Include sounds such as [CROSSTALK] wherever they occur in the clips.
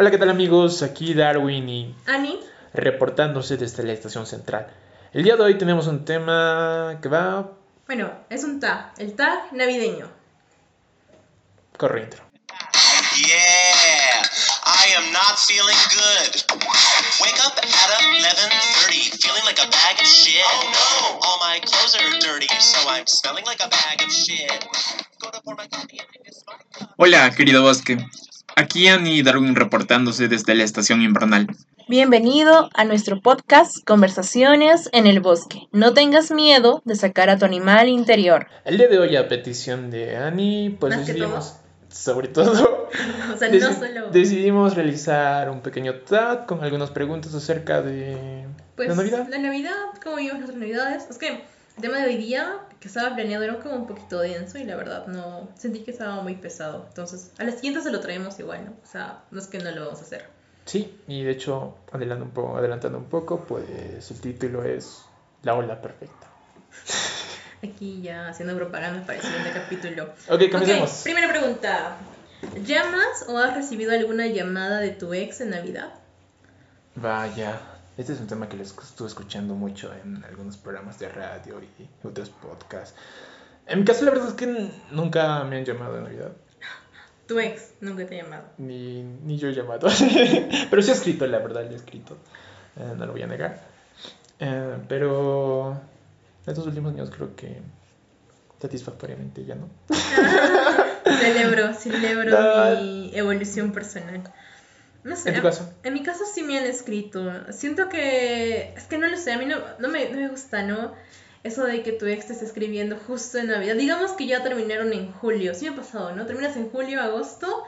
Hola, ¿qué tal amigos? Aquí Darwin y Ani, reportándose desde la estación central. El día de hoy tenemos un tema que va bueno, es un tag, el tag navideño. corre intro. Yeah, I am not feeling good. Wake up at 11:30, feeling like a bag of shit. Oh no! All my clothes are dirty, so I'm smelling like a bag of shit. Go to pour my coffee and it's my cup. Hola, querido bosque. Aquí Annie Darwin reportándose desde la estación invernal. Bienvenido a nuestro podcast Conversaciones en el Bosque. No tengas miedo de sacar a tu animal interior. El día de hoy, a petición de Annie, pues Más que decidimos, sobre todo, [LAUGHS] O sea, deci- no solo. decidimos realizar un pequeño tag con algunas preguntas acerca de Pues la Navidad. la Navidad, cómo vivimos nuestras Navidades. Es que el tema de hoy día, que estaba planeado, era como un poquito denso y la verdad no. Sentí que estaba muy pesado. Entonces, a la siguiente se lo traemos igual, ¿no? O sea, no es que no lo vamos a hacer. Sí, y de hecho, adelantando un poco, adelantando un poco, pues el título es La ola perfecta. [LAUGHS] Aquí ya haciendo propaganda para el siguiente capítulo. Ok, comencemos. Ok, primera pregunta. ¿Llamas o has recibido alguna llamada de tu ex en Navidad? Vaya, este es un tema que les estuve escuchando mucho en algunos programas de radio y otros podcasts. En mi caso, la verdad es que nunca me han llamado de Navidad. Tu ex nunca te ha llamado. Ni, ni yo he llamado. [LAUGHS] pero sí he escrito, la verdad, le he escrito. Eh, no lo voy a negar. Eh, pero estos últimos años creo que satisfactoriamente ya no. [LAUGHS] Celebro, celebro [LAUGHS] No. mi evolución personal. No sé. ¿En tu caso? En mi caso sí me han escrito. Siento que. Es que no lo sé, a mí no, no, me, no me gusta, ¿no? Eso de que tu ex te esté escribiendo justo en Navidad. Digamos que ya terminaron en julio. Sí me ha pasado, ¿no? Terminas en julio, agosto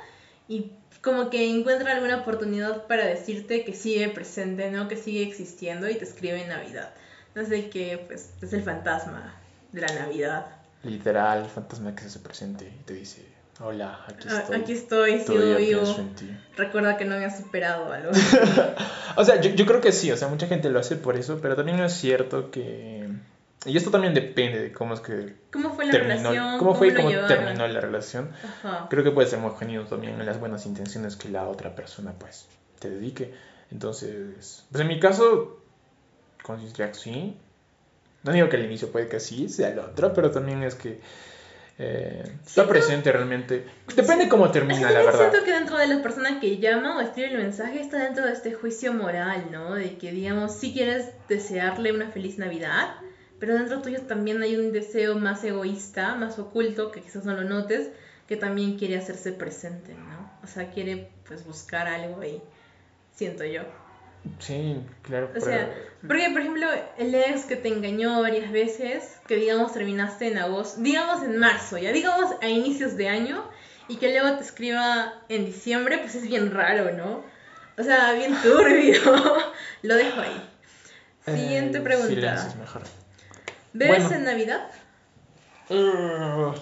y como que encuentra alguna oportunidad para decirte que sigue presente, ¿no? Que sigue existiendo y te escribe en Navidad. No sé que, pues, es el fantasma de la Navidad. Literal, fantasma que se hace presente y te dice: Hola, aquí Ah, estoy. Aquí estoy, sigo vivo. Recuerda que no me has superado algo. [LAUGHS] O sea, yo, yo creo que sí, o sea, mucha gente lo hace por eso, pero también es cierto que... Y esto también depende de cómo es que ¿Cómo fue la terminó, relación? cómo fue y cómo terminó la relación. Ajá. Creo que puede ser muy genuino también en las buenas intenciones que la otra persona, pues, te dedique. Entonces, pues en mi caso, considero que sí. No digo que al inicio puede que sí sea el otro, pero también es que eh, está presente realmente. Depende cómo termina, la verdad. siento que dentro de la persona que llama o escribe el mensaje está dentro de este juicio moral, ¿no? De que, digamos, si quieres desearle una feliz Navidad, pero dentro tuyo también hay un deseo más egoísta, más oculto, que quizás no lo notes, que también quiere hacerse presente, ¿no? O sea, quiere, pues, buscar algo ahí, siento yo. Sí, claro. O pero- sea, porque por ejemplo, el ex que te engañó varias veces, que digamos terminaste en agosto, digamos en marzo, ya digamos a inicios de año, y que luego te escriba en diciembre, pues es bien raro, ¿no? O sea, bien [LAUGHS] turbio. Lo dejo ahí. Siguiente eh, pregunta. es mejor. ¿Bebes Bueno. en Navidad? Uh,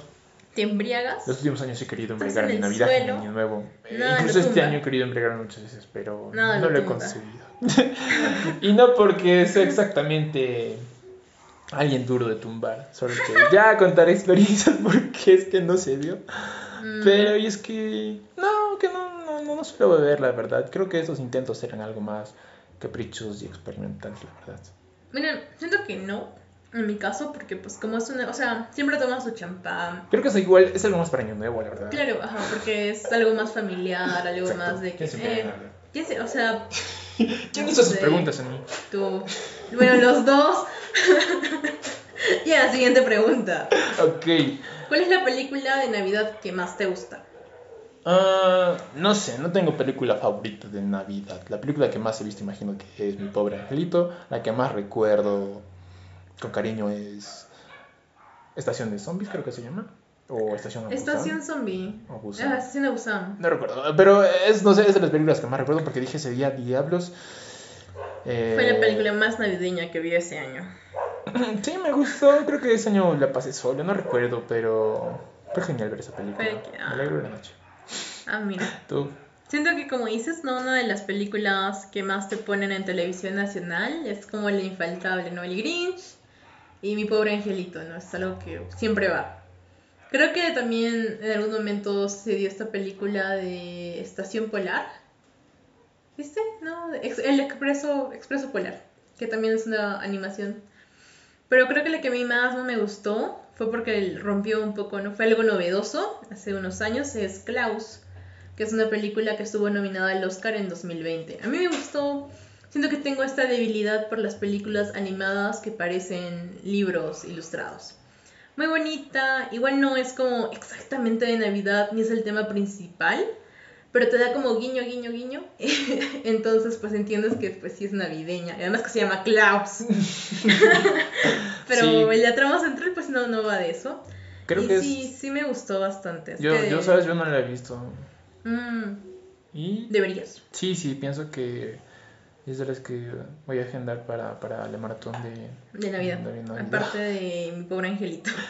¿Te embriagas? Los últimos años he querido embriagarme en Navidad y en. Año Nuevo. Nada, Incluso este año he querido embriagarme muchas veces, pero Nada, no lo lo he conseguido. [LAUGHS] y no porque sea exactamente alguien duro de tumbar, solo que ya contaré experiencias [LAUGHS] porque es que no se dio. Mm, Pero y es que no, que no, no, no, no suelo beber, la verdad. Creo que esos intentos eran algo más caprichosos y experimentales, la verdad. Miren, siento que no, en mi caso, porque pues como es una... O sea, siempre tomas su champán, Creo que es igual, es algo más para Año Nuevo, la verdad. Claro, ajá, porque es algo más familiar, algo Exacto. más de que... ¿Quién se embriaga eh, o sea, [LAUGHS] ¿Quién hizo sus preguntas a mí? tú... Bueno, los dos. [LAUGHS] ya, siguiente pregunta. Ok. ¿Cuál es la película de Navidad que más te gusta? Ah, no sé, no tengo película favorita de Navidad. La película que más he visto, imagino que es Mi Pobre Angelito. La que más recuerdo con cariño es Estación de Zombies, creo que se llama. O Estación Busan. Estación Zombie. O Busan. Ah, Estación de Busan. No recuerdo, pero es, no sé, es de las películas que más recuerdo porque dije ese día Diablos. Eh, Fue la película más navideña que vi ese año. [CLEARS THROAT] Sí, me gustó. Creo que ese año la pasé solo, no recuerdo, pero fue genial ver esa película. Me alegro de la noche. Ah, mira. Tú. Siento que como dices, ¿no? Una de las películas que más te ponen en televisión nacional es como el infaltable, ¿no? El Grinch y Mi Pobre Angelito, ¿no? Es algo que siempre va. Creo que también en algún momento se dio esta película de Estación Polar. ¿Viste? No, el Expreso, Expreso Polar, que también es una animación. Pero creo que la que a mí más no me gustó fue porque rompió un poco, ¿no? Fue algo novedoso hace unos años, es Klaus, que es una película que estuvo nominada al Oscar en 2020. A mí me gustó, siento que tengo esta debilidad por las películas animadas que parecen libros ilustrados. Muy bonita, igual no es como exactamente de Navidad ni es el tema principal, pero te da como guiño, guiño, guiño. [LAUGHS] Entonces, pues entiendes que pues sí es navideña. Y además que se llama Klaus. [LAUGHS] pero Sí. la trama central pues no, no va de eso. Creo y que sí, es... sí me gustó bastante. Yo, que- yo, sabes, yo no la he visto. Mm, Y deberías. sí, sí, pienso que es de las que voy a agendar para, para la maratón de... De Navidad. de Navidad. Aparte de mi pobre angelito. [LAUGHS]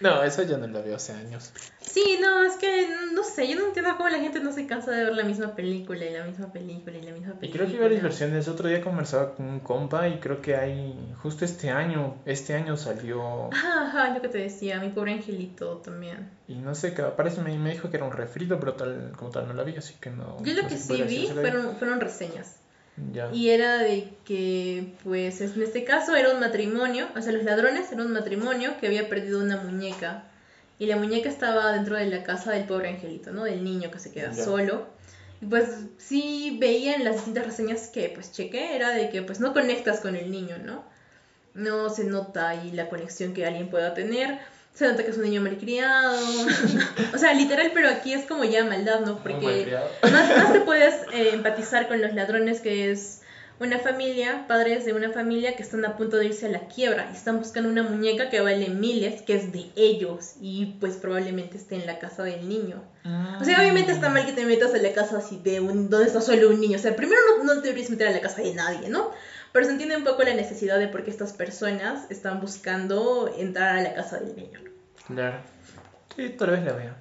No, esa ya no la veo hace años. Sí, no, es que no sé, yo no entiendo cómo la gente no se cansa de ver la misma película y la misma película y la misma Y película. creo que hay varias versiones. Otro día conversaba con un compa y creo que hay... Justo este año, este año salió... Ajá, ajá, lo que te decía, mi pobre angelito también. Y no sé, parece me, me dijo que era un refrito, pero tal como tal no la vi, así que no... Yo lo no que sí vi. fueron, fueron reseñas. Ya. Y era de que, pues, en este caso era un matrimonio, o sea, los ladrones era un matrimonio que había perdido una muñeca. Y la muñeca estaba dentro de la casa del pobre angelito, ¿no? Del niño que se queda Ya. solo. Y pues sí veía en las distintas reseñas que pues chequé, era de que pues no conectas con el niño, ¿no? No se nota ahí la conexión que alguien pueda tener. Se nota que es un niño malcriado. o sea, literal, pero aquí es como ya maldad, ¿no? Porque más, más te puedes eh, empatizar con los ladrones, que es una familia, padres de una familia que están a punto de irse a la quiebra y están buscando una muñeca que vale miles, que es de ellos y pues probablemente esté en la casa del niño. O sea, obviamente está mal que te metas en la casa así de un, donde está solo un niño. O sea, primero no, no te deberías meter a la casa de nadie, ¿no? Pero se entiende un poco la necesidad de por qué estas personas están buscando entrar a la casa del niño. Claro. Sí, tal vez la vea.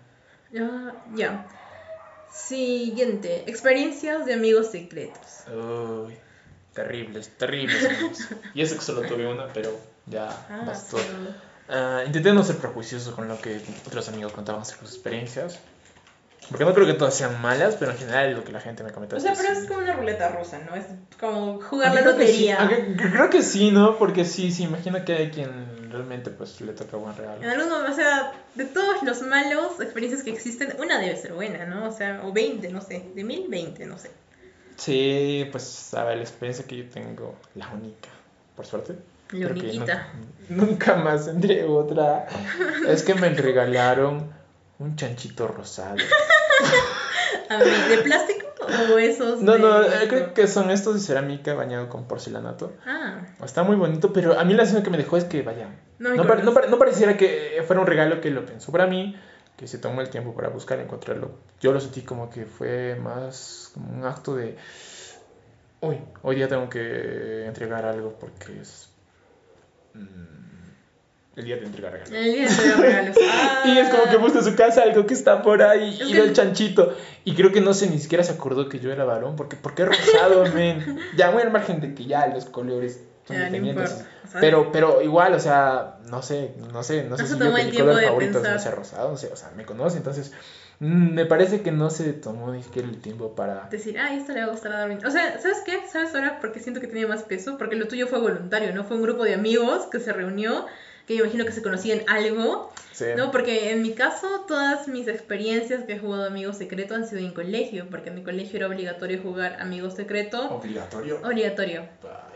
Ya, ya. Siguiente, experiencias de amigos secretos. Uy, terribles, terribles amigos. Y eso que solo tuve una, pero ya Ah, bastó. sí. Ah, intenté no ser prejuicioso con lo que otros amigos contaban sobre sus experiencias. Porque no creo que todas sean malas, pero en general lo que la gente me comenta O sea, pero es como una ruleta rusa, ¿no? Es como jugar la que sí, lotería. creo que sí, ¿no? Porque sí, sí, imagino que hay quien realmente pues le toca buen regalo. En algún momento, o sea, de todos los malos experiencias que existen, una debe ser buena, ¿no? O sea, o 20, no sé, de mil, 20, no sé. Sí, pues a ver, la experiencia que yo tengo, la única, por suerte. La uniquita. Nunca, nunca más tendré otra. Es que me regalaron un chanchito rosado. [LAUGHS] [LAUGHS] A ¿de plástico o esos? No, de no, eh, creo que son estos de cerámica bañado con porcelanato. Ah, Está muy bonito, pero a mí la sensación que me dejó es que, vaya, no me no, acuerdo. pare- no pare- no pareciera que fuera un regalo que lo pensó para mí, que se tomó el tiempo para buscar y encontrarlo. Yo lo sentí como que fue más como un acto de, uy, hoy día tengo que entregar algo porque es mm, el día de entregar regalos. El día de los regalos. [LAUGHS] Y es como que Ah. busca su casa algo que está por ahí Es y que- el chanchito. Y creo que no sé, ni siquiera se acordó que yo era varón, porque ¿por qué rosado, [LAUGHS] men? Ya, muy al margen de que ya los colores son Ya, no dependientes. O sea, Pero, pero igual, o sea, no sé, no sé, no sé si yo que el mi color favorito es pensar. no sea rosado, no sé, o sea, me conoce, entonces mm, me parece que no se tomó ni siquiera el tiempo para... decir, ah, esto le va a gustar a Darwin. O sea, ¿sabes qué? ¿Sabes ahora por qué siento que tiene más peso? Porque lo tuyo fue voluntario, ¿no? Fue un grupo de amigos que se reunió, que imagino que se conocían algo, Sí. ¿no? Porque en mi caso, todas mis experiencias que he jugado Amigos Secreto han sido en colegio, porque en mi colegio era obligatorio jugar Amigos Secreto. Obligatorio. Obligatorio.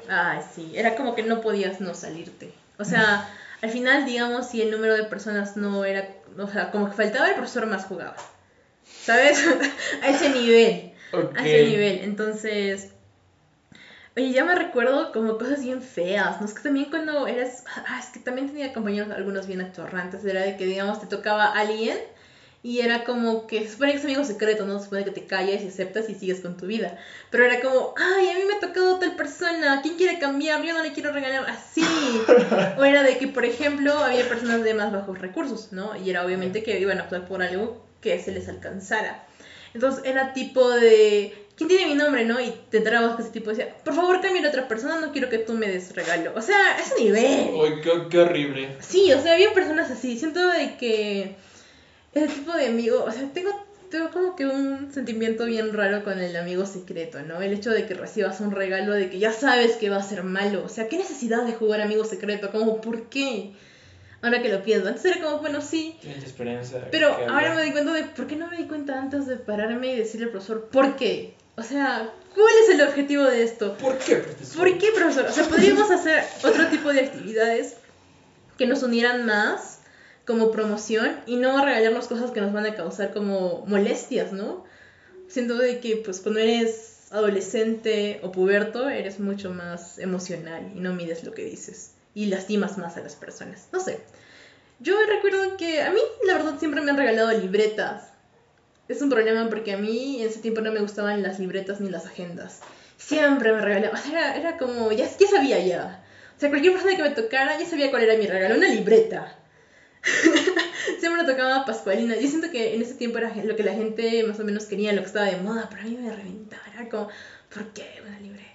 Ay, sí, era como que no podías no salirte. O sea, [LAUGHS] al final, digamos, si el número de personas no era, o sea, como que faltaba, el profesor más jugaba. ¿Sabes? [LAUGHS] a ese nivel. A ese nivel. Entonces, oye, ya me recuerdo como cosas bien feas, ¿no? Es que también cuando eras, ah, es que también tenía compañeros algunos bien atorrantes, era de que, digamos, te tocaba alguien y era como que, supone que es amigo secreto, ¿no? Supone que te callas y aceptas y sigues con tu vida. Pero era como, ay, a mí me ha tocado tal persona, ¿quién quiere cambiar? Yo no le quiero regalar así. o era de que, por ejemplo, había personas de más bajos recursos, ¿no? Y era obviamente que iban a optar por algo que se les alcanzara. Entonces era tipo de, ¿quién tiene mi nombre, no? Y te enterábamos que ese tipo decía, por favor cambia a otra persona, no quiero que tú me des regalo. O sea, ese nivel. Uy, qué, qué horrible. Sí, o sea, había personas así. Siento de que ese tipo de amigo, o sea, tengo tengo como que un sentimiento bien raro con el amigo secreto, ¿no? El hecho de que recibas un regalo de que ya sabes que va a ser malo. O sea, ¿qué necesidad de jugar amigo secreto? Como, ¿por qué? Ahora que lo pienso. Antes era como, bueno, sí. Pero ahora me di cuenta de por qué no me di cuenta antes de pararme y decirle al profesor, ¿por qué? O sea, ¿cuál es el objetivo de esto? ¿Por qué, profesor? ¿Por qué, profesor? O sea, podríamos hacer otro tipo de actividades que nos unieran más como promoción y no regalarnos cosas que nos van a causar como molestias, ¿no? Siento de que pues cuando eres adolescente o puberto eres mucho más emocional y no mides lo que dices y lastimas más a las personas. No sé. Yo recuerdo que a mí la verdad siempre me han regalado libretas. Es un problema porque a mí en ese tiempo no me gustaban las libretas ni las agendas. Siempre me regalaban. Era, era como, ya, ya sabía ya. O sea, cualquier persona que me tocara ya sabía cuál era mi regalo. Una libreta. [LAUGHS] Siempre me tocaba Pascualina. Yo siento que en ese tiempo era lo que la gente más o menos quería, lo que estaba de moda, pero a mí me reventara. Como, ¿por qué una libreta?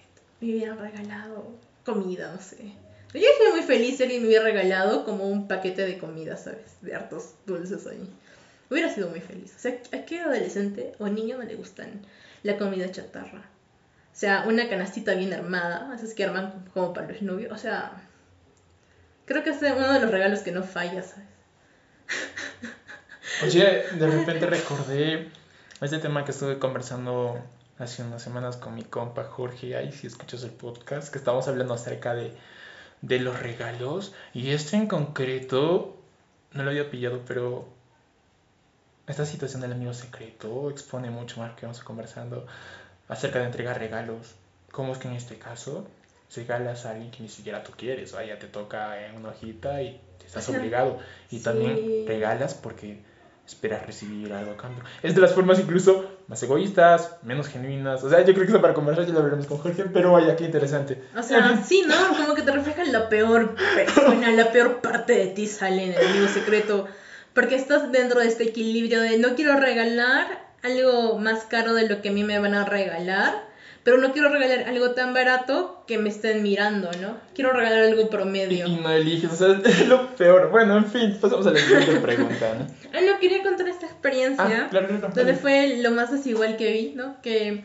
Me hubieran regalado comida, no sé. Yo sería muy feliz si alguien me hubiera regalado como un paquete de comida, ¿sabes? De hartos dulces ahí. Hubiera sido muy feliz. O sea, ¿a qué adolescente o niño no le gustan la comida chatarra? O sea, una canastita bien armada, esas que arman como para los novios. O sea, creo que es uno de los regalos que no falla, ¿sabes? Oye, de [LAUGHS] repente recordé este tema que estuve conversando hace unas semanas con mi compa Jorge, ahí si escuchas el podcast, que estábamos hablando acerca de, de los regalos. Y este en concreto, no lo había pillado, pero esta situación del amigo secreto expone mucho más lo que vamos conversando acerca de entregar regalos. ¿Cómo es que en este caso regalas a alguien que ni siquiera tú quieres? Vaya, te toca en una hojita y estás obligado. Y Sí. también regalas porque esperas recibir algo a cambio. Es de las formas incluso más egoístas, menos genuinas. O sea, yo creo que eso para conversar ya lo veremos con Jorge, pero vaya, qué interesante. O sea, [LAUGHS] sí, ¿no? Como que te reflejan la peor persona, la peor parte de ti sale en el amigo secreto. Porque estás dentro de este equilibrio de no quiero regalar algo más caro de lo que a mí me van a regalar, pero no quiero regalar algo tan barato que me estén mirando, ¿no? Quiero regalar algo promedio. y no eliges, o sea, [LAUGHS] es lo peor. Bueno, en fin, pasamos a la siguiente pregunta, ¿no? [LAUGHS] Ah, no, quería contar esta experiencia. Ah, claro, claro. donde fue lo más desigual que vi, ¿no? Que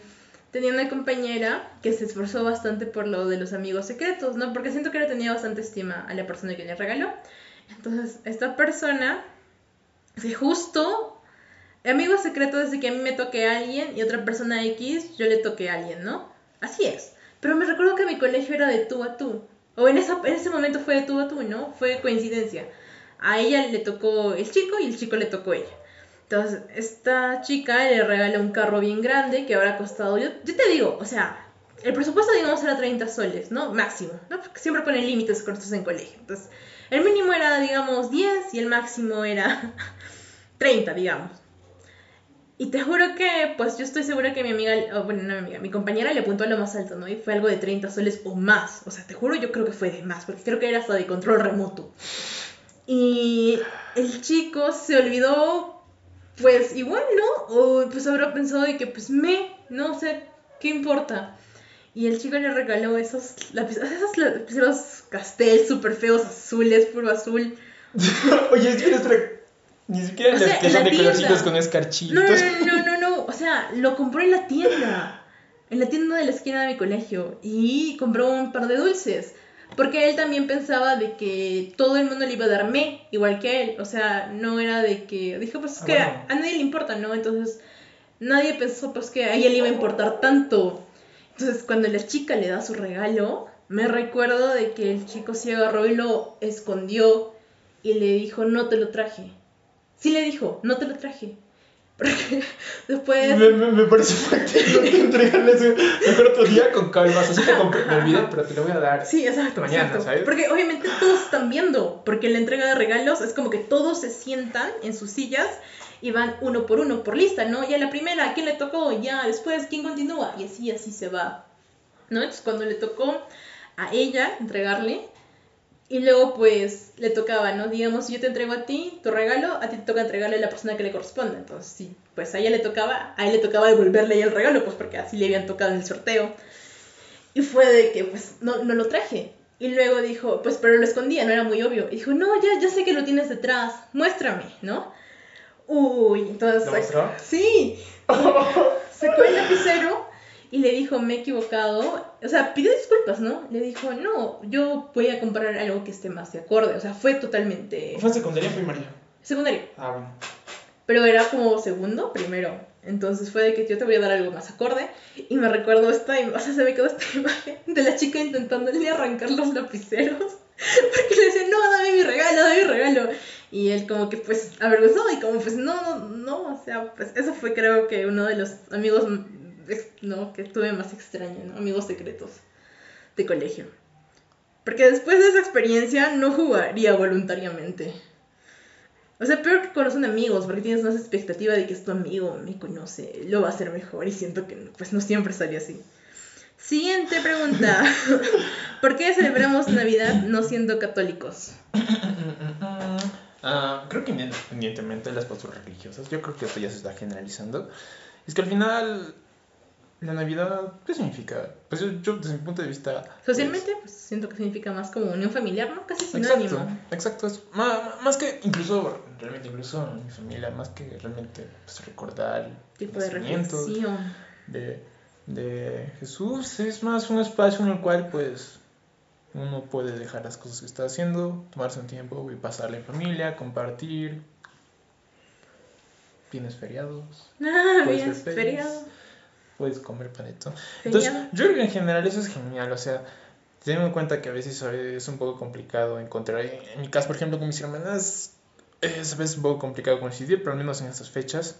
tenía una compañera que se esforzó bastante por lo de los amigos secretos, ¿no? Porque siento que le tenía bastante estima a la persona que le regaló. Entonces, esta persona, que justo, amigo secreto desde que a mí me toque a alguien y otra persona X, yo le toque a alguien, ¿no? Así es. Pero me recuerdo que mi colegio era de tú a tú. O en, esa, en ese momento fue de tú a tú, ¿no? Fue coincidencia. A ella le tocó el chico y el chico le tocó ella. Entonces, esta chica le regala un carro bien grande que habrá costado, yo, yo te digo, o sea, el presupuesto digamos era 30 soles, ¿no? Máximo, ¿no? Porque siempre ponen límites cuando estás en colegio. Entonces, el mínimo era, digamos, 10 y el máximo era [LAUGHS] 30, digamos. Y te juro que, pues yo estoy segura que mi amiga, bueno, no mi amiga, mi compañera le apuntó a lo más alto, ¿no? Y fue algo de 30 soles o más. O sea, te juro, yo creo que fue de más, porque creo que era hasta de control remoto. Y el chico se olvidó, pues igual, ¿no? O pues habrá pensado de que, pues me, no sé, ¿qué importa? Y el chico le regaló esos lápices, [LAUGHS] esos lapiceros castel súper feos, azules, puro azul. [LAUGHS] Oye, espera, espera. Ni siquiera O sea, que en son de colorcitos tienda. con escarchitos. No, no, no, no, no, no, o sea, lo compró en la tienda, en la tienda de la esquina de mi colegio, y compró un par de dulces, porque él también pensaba de que todo el mundo le iba a dar me, igual que él, o sea, no era de que, dijo, pues es Ah, que bueno. a nadie le importa, ¿no? Entonces, nadie pensó pues que a ella le iba a importar tanto. Entonces, cuando la chica le da su regalo, me recuerdo de que el chico se agarró y lo escondió y le dijo, no te lo traje. Sí le dijo, no te lo traje. [LAUGHS] Porque después... Me, me, me parece factible que entregarle eso mejor otro día con calma. O sea, sí te compré, me olvidé, pero te lo voy a dar. Sí, exacto. Mañana, exacto. ¿sabes? Porque obviamente todos están viendo, porque la entrega de regalos es como que todos se sientan en sus sillas y van uno por uno, por lista, ¿no? Ya la primera, ¿quién le tocó? Ya, después, ¿quién continúa? Y así, así se va, ¿no? Entonces cuando le tocó a ella entregarle, y luego pues le tocaba, ¿no? Digamos, yo te entrego a ti tu regalo, a ti te toca entregarle a la persona que le corresponde. Entonces, sí, pues a ella le tocaba, a él le tocaba devolverle el regalo, pues porque así le habían tocado en el sorteo. Y fue de que, pues, no, no lo traje. Y luego dijo, pues, pero lo escondía, no era muy obvio. Y dijo, no, ya, ya sé que lo tienes detrás, muéstrame, ¿no? Uy, entonces... ¿Lo mostró? Sí. [LAUGHS] Sacó el lapicero y le dijo, me he equivocado. O sea, pidió disculpas, ¿no? Le dijo, no, yo voy a comprar algo que esté más de acorde. O sea, fue totalmente ¿Fue secundaria o primaria? secundario. Ah, bueno. Pero era como segundo, primero. Entonces fue de que yo te voy a dar algo más acorde. Y me recuerdo esta imagen, o sea, se me quedó esta [LAUGHS] imagen de la chica intentándole arrancar los lapiceros. [LAUGHS] Porque le decía, no, dame mi regalo, dame mi regalo. Y él como que pues avergonzado y como pues no, no, no. O sea, pues eso fue creo que uno de los amigos, no, que tuve más extraño, ¿no? Amigos secretos de colegio. Porque después de esa experiencia no jugaría voluntariamente. O sea, peor que conocen amigos, porque tienes más expectativa de que es tu amigo, me conoce, lo va a hacer mejor y siento que pues no siempre sale así. Siguiente pregunta. [LAUGHS] ¿Por qué celebramos Navidad no siendo católicos? [LAUGHS] Ah, creo que independientemente de las posturas religiosas, yo creo que esto ya se está generalizando. Es que al final, la Navidad, ¿qué significa? Pues yo, yo, desde mi punto de vista... pues, Socialmente, pues siento que significa más como unión familiar, ¿no? Casi Exacto, sinónimo. exacto. Es, ma- más que incluso, realmente, incluso en mi familia, más que realmente pues, recordar el Tipo de reflexión. de, de Jesús, es más un espacio en el cual, pues, uno puede dejar las cosas que está haciendo, tomarse un tiempo y pasarla en familia, compartir. Tienes feriados, [LAUGHS] Ah, Puede bien, ser pelis. feriado. puedes comer paneto. Entonces, yo creo que en general eso es genial, o sea, teniendo en cuenta que a veces es un poco complicado encontrar, en mi caso, por ejemplo, con mis hermanas, es a veces un poco complicado coincidir, pero al menos en estas fechas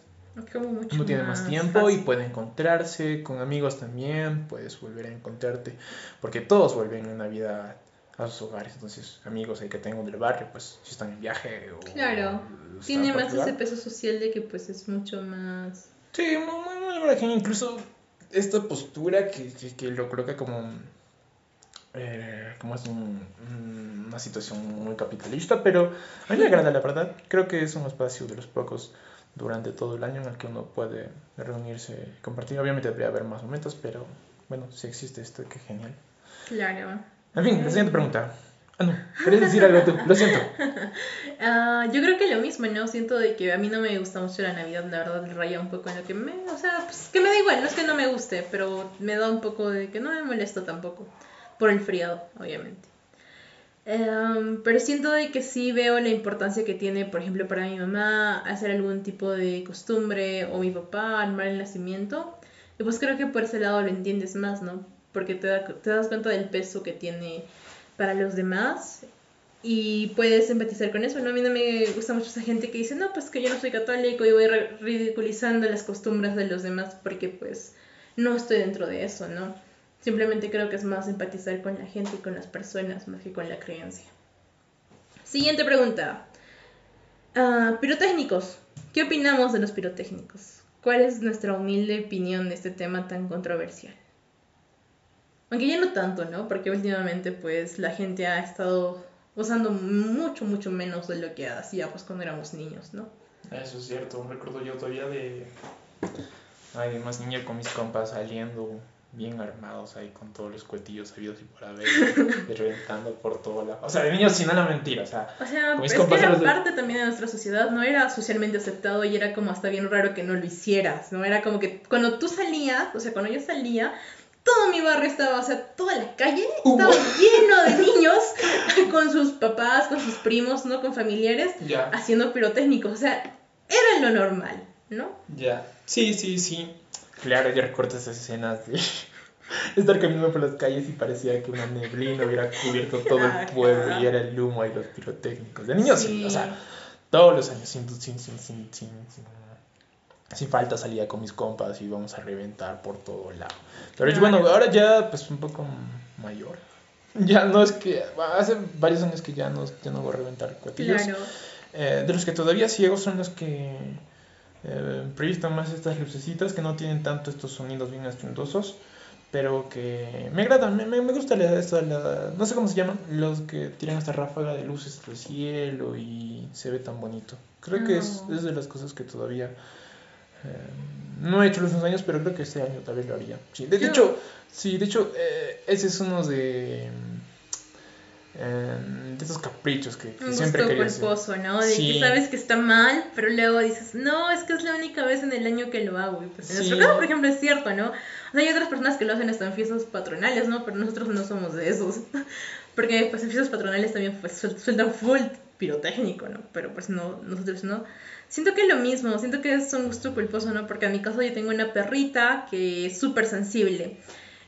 Como mucho uno tiene más tiempo y puede encontrarse, con amigos también, puedes volver a encontrarte, porque todos vuelven en Navidad a sus hogares, entonces amigos ahí que tengo del barrio, pues si están en viaje o... Claro, Tiene más ese peso social de que pues es mucho más... Sí, muy, muy. Incluso esta postura que, que, que lo coloca como, eh, como es un- una situación muy capitalista, pero a mí me agrada la verdad. Creo que es un espacio de los pocos durante todo el año en el que uno puede reunirse y compartir. Obviamente debería haber más momentos, pero bueno, si existe esto, qué genial. Claro. En fin, la siguiente pregunta. Ah, no, [LAUGHS] querías decir algo tú, lo siento. [LAUGHS] Ah, yo creo que lo mismo, ¿no? Siento de que a mí no me gusta mucho la Navidad, la verdad, raya un poco en lo que me... O sea, pues que me da igual, no es que no me guste, pero me da un poco de que no me molesta tampoco. Por el friado, obviamente. Em, pero siento que sí veo la importancia que tiene, por ejemplo, para mi mamá hacer algún tipo de costumbre o mi papá armar el nacimiento. Y pues creo que por ese lado lo entiendes más, ¿no? Porque te, da- te das cuenta del peso que tiene para los demás y puedes empatizar con eso, ¿no? A mí no me gusta mucho esa gente que dice, no, pues que yo no soy católico y voy ridiculizando las costumbres de los demás porque pues no estoy dentro de eso, ¿no? Simplemente creo que es más empatizar con la gente y con las personas más que con la creencia. Siguiente pregunta. Ah, pirotécnicos. ¿Qué opinamos de los pirotécnicos? ¿Cuál es nuestra humilde opinión de este tema tan controversial? Aunque ya no tanto, ¿no? Porque últimamente pues la gente ha estado usando mucho, mucho menos de lo que hacíamos cuando éramos niños, ¿no? Eso es cierto, recuerdo yo todavía de. Ay, más niño con mis compas saliendo bien armados ahí con todos los cuetillos sabidos y por haber, [LAUGHS] reventando por todo lado. O sea, de niños sin la mentira, o sea. O sea, es que era compañeros de- parte también de nuestra sociedad, no era socialmente aceptado y era como hasta bien raro que no lo hicieras, ¿no? Era como que cuando tú salías, o sea, cuando yo salía, todo mi barrio estaba, o sea, toda la calle estaba lleno de niños [LAUGHS] con sus papás, con sus primos, ¿no? Con familiares, Ya. haciendo pirotécnicos, o sea, era lo normal, ¿no? Ya. Sí, sí, sí. Claro, yo recuerdo esas escenas de [LAUGHS] estar caminando por las calles y parecía que una neblina hubiera cubierto todo el Ajá. [LAUGHS] pueblo y era el humo y los pirotécnicos. De niños, sí. O sea, todos los años, sin, sin, sin, sin, sin, sin, falta salía con mis compas y íbamos a reventar por todo lado. Pero yo, bueno, Claro. ahora ya, pues un poco mayor. [LAUGHS] Ya no es que, hace varios años que ya no, ya no voy a reventar cuatillos. Claro. Eh, de los que todavía ciegos son los que eh, proyectan más estas lucecitas que no tienen tanto estos sonidos bien estruendosos, pero que me agradan, me, me, me gusta la, esta, la- no sé cómo se llaman, los que tiran esta ráfaga de luces del cielo y se ve tan bonito. Creo que es, Oh. es de las cosas que todavía eh, no he hecho los últimos años, pero creo que este año tal vez lo haría. Sí, de, de hecho, sí, de hecho, eh, ese es uno de eh, de esos caprichos que, que Un siempre gusto hacer. culposo, ¿no? De Sí. que sabes que está mal, pero luego dices, no, es que es la única vez en el año que lo hago. Y pues en Sí. nuestro caso, por ejemplo, es cierto, ¿no? O sea, hay otras personas que lo hacen hasta en fiestas patronales, ¿no? Pero nosotros no somos de esos. [LAUGHS] Porque pues en fiestas patronales también pues suel- sueltan full pirotécnico, ¿no? Pero pues no, nosotros no. Siento que es lo mismo, siento que es un gusto culposo, ¿no? Porque en mi caso yo tengo una perrita que es súper sensible.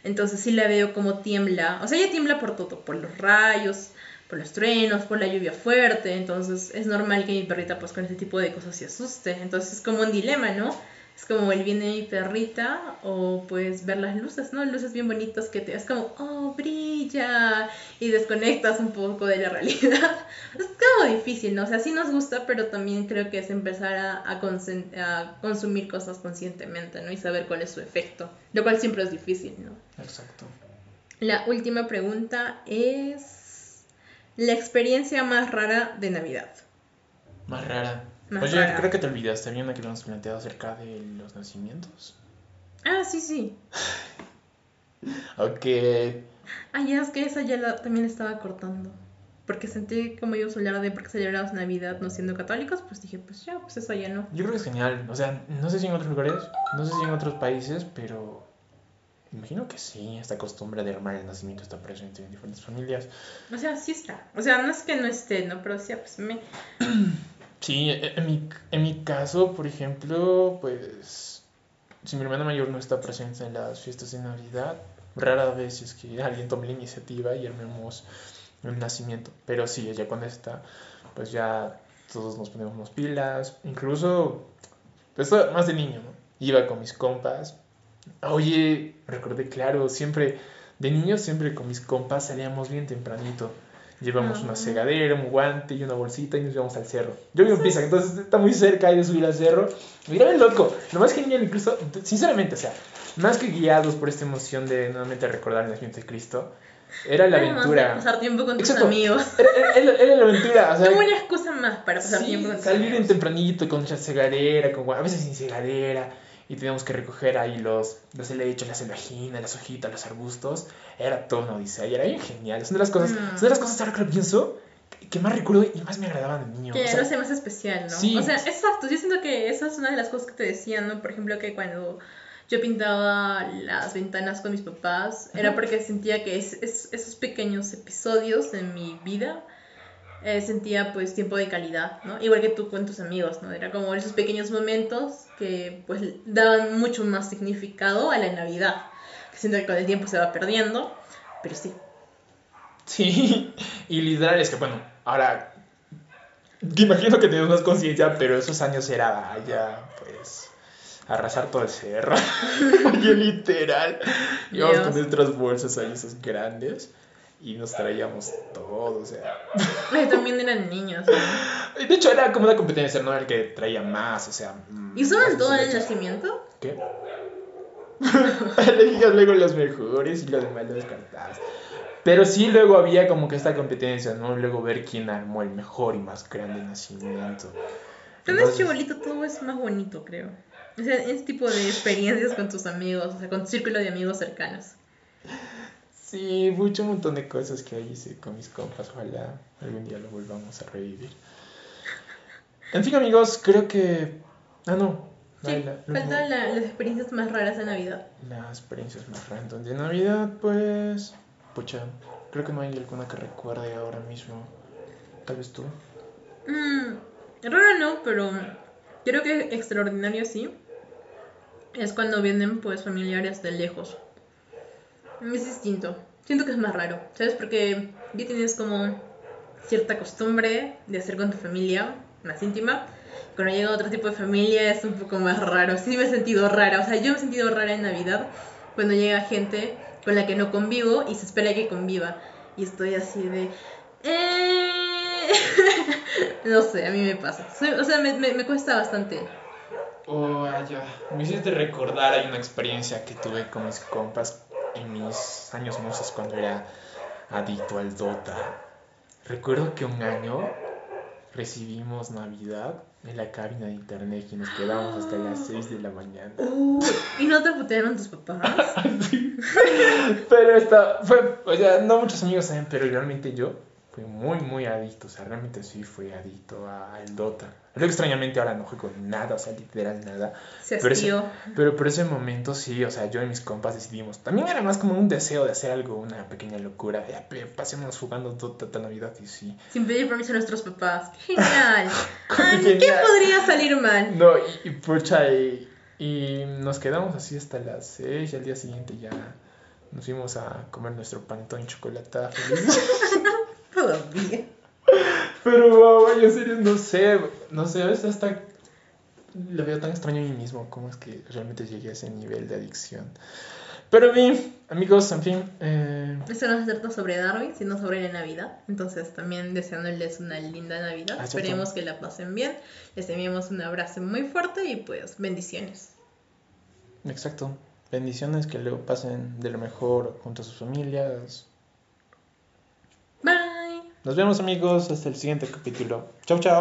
Entonces sí la veo como tiembla. O sea, ella tiembla por todo, por los rayos, por los truenos, por la lluvia fuerte. Entonces es normal que mi perrita pues con ese tipo de cosas se asuste. Entonces es como un dilema, ¿no? Es como el bien de mi perrita o pues ver las luces, ¿no? Luces bien bonitas que te es como, oh, brilla y desconectas un poco de la [LAUGHS] realidad. Es como difícil, ¿no? O sea, sí nos gusta, pero también creo que es empezar a, a consumir cosas conscientemente, ¿no? Y saber cuál es su efecto, lo cual siempre es difícil, ¿no? Exacto. La última pregunta es la experiencia más rara de Navidad. Más rara. Más Oye, rara. creo que te olvidaste. Había una que lo hemos planteado acerca de los nacimientos. Ah, sí, sí. Ok. Ah, ya es que esa ya la, también estaba cortando. Porque sentí como yo a hablar de por qué celebramos Navidad no siendo católicos, pues dije, pues ya, pues esa ya no. Yo creo que es genial. O sea, no sé si en otros lugares, no sé si en otros países, pero imagino que sí. Esta costumbre de armar el nacimiento está presente en diferentes familias. O sea, sí está. O sea, no es que no esté, ¿no? Pero sí, pues me... [CLEARS THROAT] Sí, e- en mi, en mi caso, por ejemplo, pues si mi hermana mayor no está presente en las fiestas de Navidad, rara vez es que alguien tome la iniciativa y armemos el nacimiento. Pero sí, ella cuando está, pues ya todos nos ponemos pilas. Incluso, esto más de niño, ¿no? Iba con mis compas. Oye, recordé, claro, siempre, de niño siempre con mis compas salíamos bien tempranito. Llevamos una Ah. segadera, un guante y una bolsita y nos íbamos al cerro. Yo vivo en Pisa, entonces está muy cerca de subir al cerro. Mira el loco, lo más genial incluso, sinceramente, o sea, más que guiados por esta emoción de nuevamente recordar el nacimiento de Cristo, era la más de aventura. pasar tiempo con tus Exacto. amigos. [LAUGHS] Era, era- era la aventura, o sea, Como una excusa más para pasar sí, tiempo con tus salir en amigos. tempranito con mucha segadera, con, a veces sin segadera, y teníamos que recoger ahí los, los helechos, las celvajinas, las hojitas, los arbustos. Era todo una odisea y era bien genial. Es una de las cosas, Mm. es una de las cosas ahora que lo pienso que- más recuerdo y más me agradaban de niño. Que o sea, lo hace más especial, ¿no? sí. O sea, exacto, yo siento que esa es una de las cosas que te decían, ¿no? Por ejemplo, que cuando yo pintaba las ventanas con mis papás, era porque sentía que es, es- esos pequeños episodios en mi vida eh, sentía pues tiempo de calidad, ¿no? Igual que tú con tus amigos, ¿no? Era como esos pequeños momentos que pues daban mucho más significado a la Navidad, que siento que con el tiempo se va perdiendo, pero sí. Sí, [LAUGHS] y literal es que, bueno, ahora, te imagino que tienes más conciencia, pero esos años era ya, pues, arrasar todo el cerro. [LAUGHS] Oye, literal. Íbamos con nuestras bolsas ahí, esas grandes, y nos traíamos todo, o sea. También eran niños, ¿no? De hecho, era como una competencia, ¿no? El que traía más, o sea. mm, ¿Y usaban todo en el nacimiento? ¿Qué? [LAUGHS] Elegías luego los mejores y los demás los descartabas. Pero sí, luego había como que esta competencia, ¿no? Luego ver quién armó el mejor y más grande nacimiento. Cuando es chibolito todo es más bonito, creo. O sea, ese tipo de experiencias con tus amigos, o sea, con tu círculo de amigos cercanos. Sí, mucho un montón de cosas que hice con mis compas. Ojalá algún día lo volvamos a revivir. En fin, amigos, creo que. Ah, no. Sí, faltan la- las experiencias más raras de Navidad. Las experiencias más random de Navidad, pues. Pucha, creo que no hay alguna que recuerde ahora mismo. Tal vez tú. Mm, raro no, pero creo que extraordinario sí. Es cuando vienen pues familiares de lejos. Es distinto. Siento que es más raro, ¿sabes? Porque ya tienes como cierta costumbre de hacer con tu familia más íntima. Cuando llega otro tipo de familia es un poco más raro. Sí me he sentido rara. O sea, yo me he sentido rara en Navidad cuando llega gente con la que no convivo y se espera que conviva. Y estoy así de... "Eh". [LAUGHS] no sé, a mí me pasa. O sea, me, me- me cuesta bastante. Oh, ya. Me hiciste recordar, hay una experiencia que tuve con mis compas en mis años mozos cuando era adicto al Dota. Recuerdo que un año recibimos Navidad en la cabina de internet y nos quedamos hasta las 6 de la mañana. Uh, ¿Y no te putearon tus papás? [LAUGHS] Pero esta fue, o sea, no muchos amigos saben, pero realmente yo fui muy, muy adicto, o sea, realmente sí fui adicto al Dota. Luego extrañamente ahora no juego nada, o sea, literal nada. Se Pero ese, pero por ese momento sí, o sea, yo y mis compas decidimos. También era más como un deseo de hacer algo, una pequeña locura. De, "Ah, pe- pasemos jugando Dota esta Navidad y sí. Sin pedir permiso a nuestros papás. Genial. [LAUGHS] Ay, ¿Qué podría salir mal? No, y, y pucha, y, y nos quedamos así hasta las 6 y al día siguiente ya nos fuimos a comer nuestro panetón y chocolate. [LAUGHS] Todavía. Pero, wow, en serio, no sé, no sé, a veces hasta lo veo tan extraño a mí mismo, cómo es que realmente llegué a ese nivel de adicción. Pero bien, amigos, en fin, eh, Esto no se trata sobre Darwin, sino sobre la Navidad. Entonces, también deseándoles una linda Navidad. Ah, cierto. Esperemos que la pasen bien. Les enviamos un abrazo muy fuerte y pues bendiciones. exacto. Bendiciones, que luego pasen de lo mejor junto a sus familias. Bye. Nos vemos amigos, hasta el siguiente capítulo. Chau, chau.